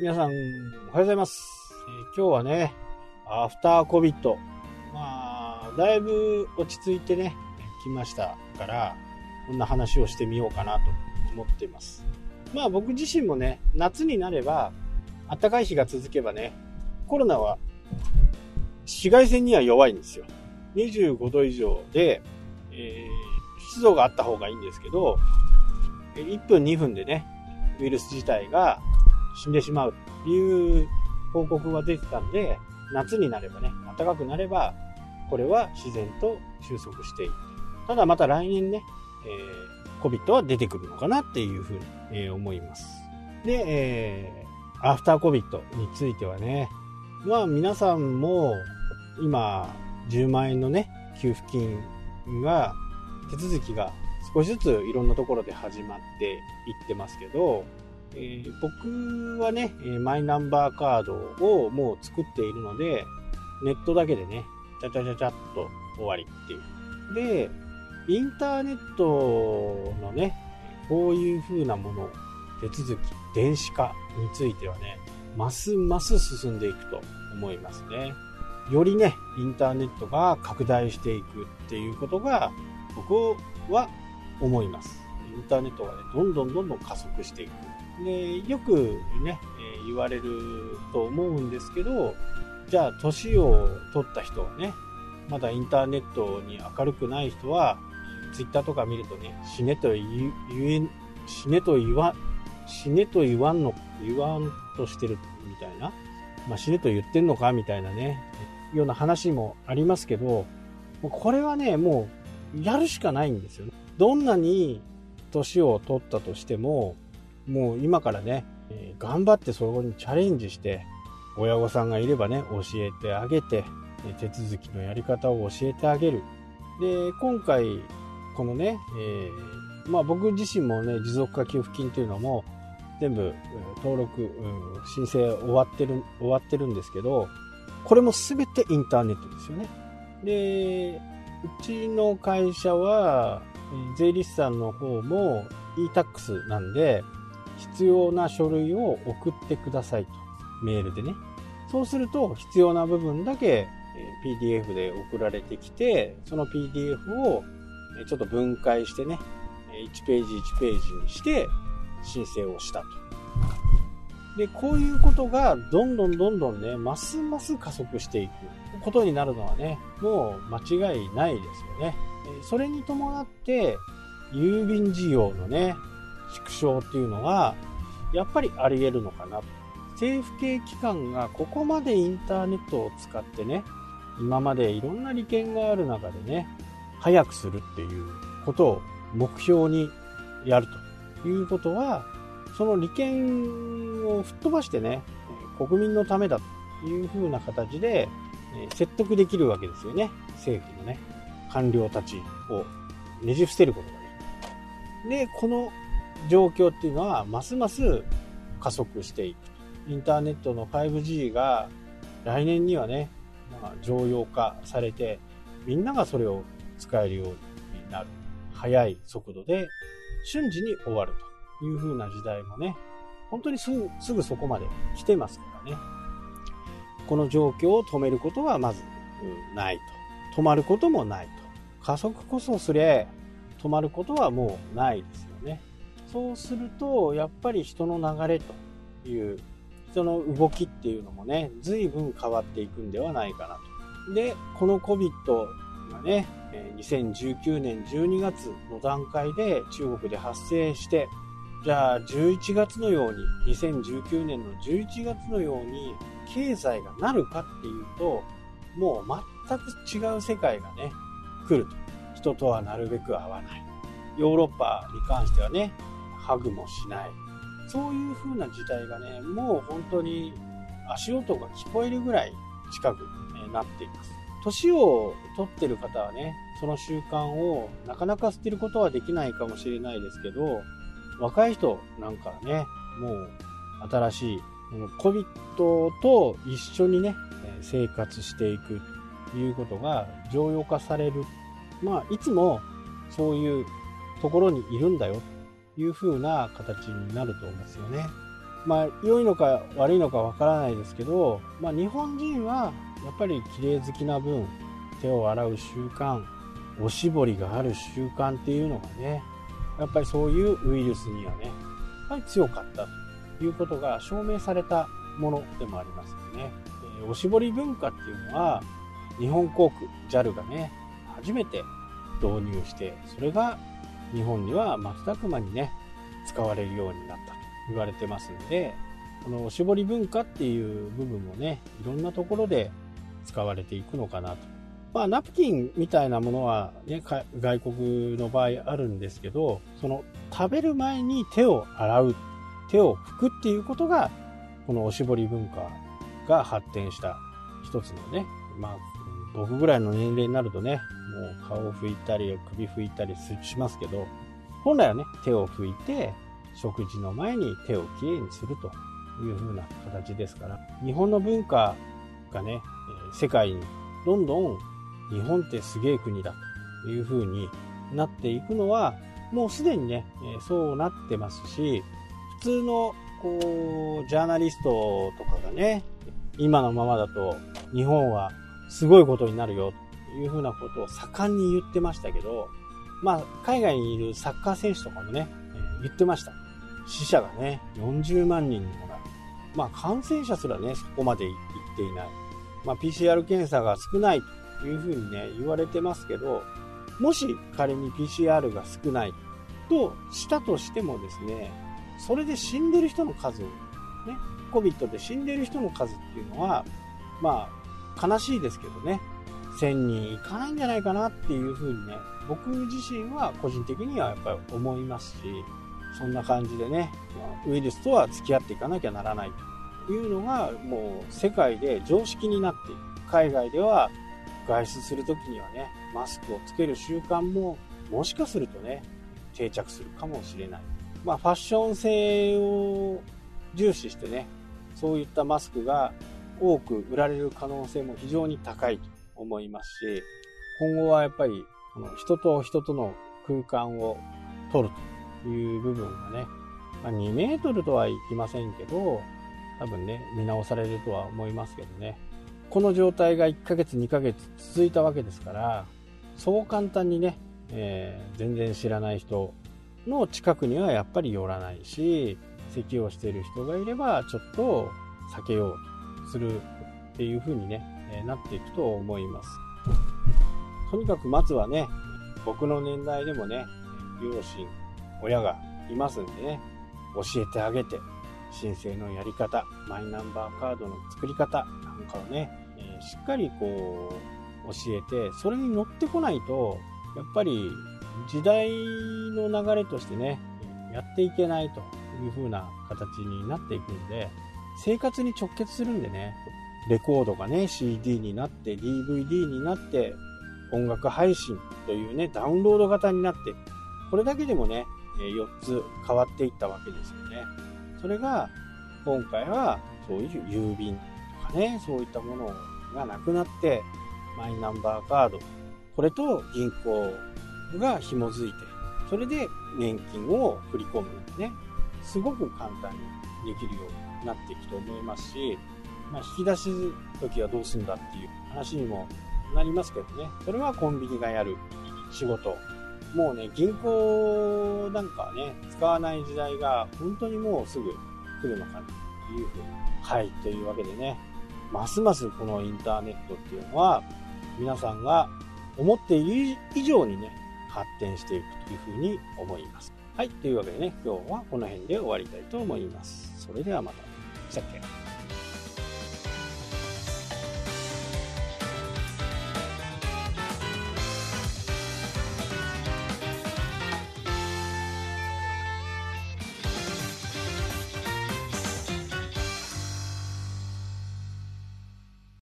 皆さん、おはようございます。えー今日はね、アフターコビット。まあ、だいぶ落ち着いてね、来ましたから、こんな話をしてみようかなと思っています。まあ僕自身もね、夏になれば、暖かい日が続けばね、コロナは紫外線には弱いんですよ。25度以上で、えー湿度があった方がいいんですけど、1分2分でね、ウイルス自体が死んでしまうという報告が出てたんで、夏になればね、暖かくなれば、これは自然と収束していく。ただまた来年ね、えー、COVID は出てくるのかなっていうふうに、えー思います。で、えー、アフター COVID についてはね、まあ皆さんも今10万円のね、給付金が手続きが少しずついろんなところで始まっていってますけど、えー僕はね、マイナンバーカードをもう作っているので、ネットだけでね、ちゃちゃちゃちゃっと終わりっていう。で、インターネットのね、こういう風なもの、手続き、電子化についてはね、ますます進んでいくと思いますね。よりね、インターネットが拡大していくっていうことが、僕は思います。インターネットがね、どんどんどんどん加速していく。で、よくね、えー言われると思うんですけど、じゃあ、年を取った人はね、まだインターネットに明るくない人は、ツイッターとか見るとね、死ねと言言え、死ねと言わ、死ねと言わんの、言わんとしてるみたいな、まあ、死ねと言ってんのかみたいなね、ような話もありますけど、これはね、もう、やるしかないんですよね。どんなに年を取ったとしても、もう今からね、頑張ってそこにチャレンジして、親御さんがいればね、教えてあげて、手続きのやり方を教えてあげる。で、今回、このね、えーまあ僕自身もね、持続化給付金というのも、全部登録、申請終わってる、終わってるんですけど、これも全てインターネットですよね。で、うちの会社は、税理士さんの方も e-tax なんで、必要な書類を送ってくださいと。メールでね。そうすると、必要な部分だけ PDF で送られてきて、その PDF をちょっと分解してね、1ページ1ページにして申請をしたと。で、こういうことがどんどんどんどんね、ますます加速していくことになるのはね、もう間違いないですよね。それに伴って、郵便事業のね、縮小っていうのは、やっぱりあり得るのかな。政府系機関がここまでインターネットを使ってね、今までいろんな利権がある中でね、早くするっていうことを目標にやるということは、その利権を吹っ飛ばしてね、国民のためだというふうな形で説得できるわけですよね。政府のね、官僚たちをねじ伏せることができる。で、この状況っていうのは、ますます加速していく。インターネットの 5G が来年にはね、まあ、常用化されて、みんながそれを使えるようになる。速い速度で瞬時に終わるという風な時代もね、本当にすぐすぐそこまで来てますからね。この状況を止めることはまずないと。止まることもないと。加速こそすれ、止まることはもうないですよ。そうすると、やっぱり人の流れという、人の動きっていうのもね、随分変わっていくんではないかなと。で、この COVID がね、2019年12月の段階で中国で発生して、じゃあ11月のように、2019年の11月のように経済がなるかっていうと、もう全く違う世界がね、来ると。人とはなるべく会わない。ヨーロッパに関してはね、ハグもしない。そういう風な時代がね、もう本当に足音が聞こえるぐらい近くなっています。年を取ってる方はね、その習慣をなかなか捨てることはできないかもしれないですけど、若い人なんかはね、もう新しい COVID と一緒にね、生活していくということが常用化される。まあ、いつもそういうところにいるんだよいう風な形になると思うんですよね。まあ良いのか悪いのかわからないですけど、まあ、日本人はやっぱり綺麗好きな分手を洗う習慣おしぼりがある習慣っていうのがねやっぱりそういうウイルスにはねやっぱり強かったということが証明されたものでもありますよね。えおしぼり文化っていうのは日本航空 JAL がね初めて導入してそれが日本には瞬く間にね使われるようになったと言われてますんでこのおしぼり文化っていう部分もねいろんなところで使われていくのかなと。まあナプキンみたいなものは、ね、外国の場合あるんですけどその食べる前に手を洗う手を拭くっていうことがこのおしぼり文化が発展した一つのねまあ僕ぐらいの年齢になるとねう顔を拭いたり首拭いたりしますけど本来はね手を拭いて食事の前に手をきれいにするという風な形ですから日本の文化がね世界にどんどん日本ってすげえ国だという風になっていくのはもうすでにねそうなってますし普通のこうジャーナリストとかがね今のままだと日本はすごいことになるよいうふうなことを盛んに言ってましたけど、まあ、海外にいるサッカー選手とかもね、え言ってました。死者がね、40万人にもなる。まあ、感染者すらね、そこまでいっていない。まあ、PCR 検査が少ないというふうにね、言われてますけど、もし仮に PCR が少ないとしたとしてもですね、それで死んでる人の数、ね、COVID で死んでる人の数っていうのは、まあ、悲しいですけどね、1000人いかないんじゃないかなっていうふうにね、僕自身は個人的にはやっぱり思いますし、そんな感じでね、ウイルスとは付き合っていかなきゃならないというのがもう世界で常識になっている。海外では外出するときにはね、マスクをつける習慣ももしかするとね、定着するかもしれない。まあファッション性を重視してね、そういったマスクが多く売られる可能性も非常に高いと思いますし、今後はやっぱりこの人と人との空間を取るという部分がね、まあ、2メートルとはいきませんけど、多分ね、見直されるとは思いますけどね。この状態が1ヶ月2ヶ月続いたわけですから、そう簡単にね、えー、全然知らない人の近くにはやっぱり寄らないし、咳をしている人がいればちょっと避けようとするっていう風にね、えなっていくと思います。とにかくまずはね、僕の年代でもね、両親、親がいますんでね、教えてあげて、申請のやり方、マイナンバーカードの作り方なんかをね、えしっかりこう教えて、それに乗ってこないと、やっぱり時代の流れとしてね、やっていけないという風な形になっていくんで、生活に直結するんでね、レコードがね、CD になって、DVD になって、音楽配信というね、ダウンロード型になって、これだけでもね、4つ変わっていったわけですよね。それが、今回はそういう郵便とかね、そういったものがなくなって、マイナンバーカード、これと銀行が紐づいて、それで年金を振り込むね、すごく簡単にできるようになっていくと思いますし、まあ、引き出し時はどうすんだっていう話にもなりますけどね、それはコンビニがやる仕事。もうね、銀行なんかね、使わない時代が本当にもうすぐ来るのかなというふうに。はい、というわけでね、ますますこのインターネットっていうのは、皆さんが思っている以上にね、発展していくというふうに思います。はい、というわけでね、今日はこの辺で終わりたいと思います。それではまた。したっけ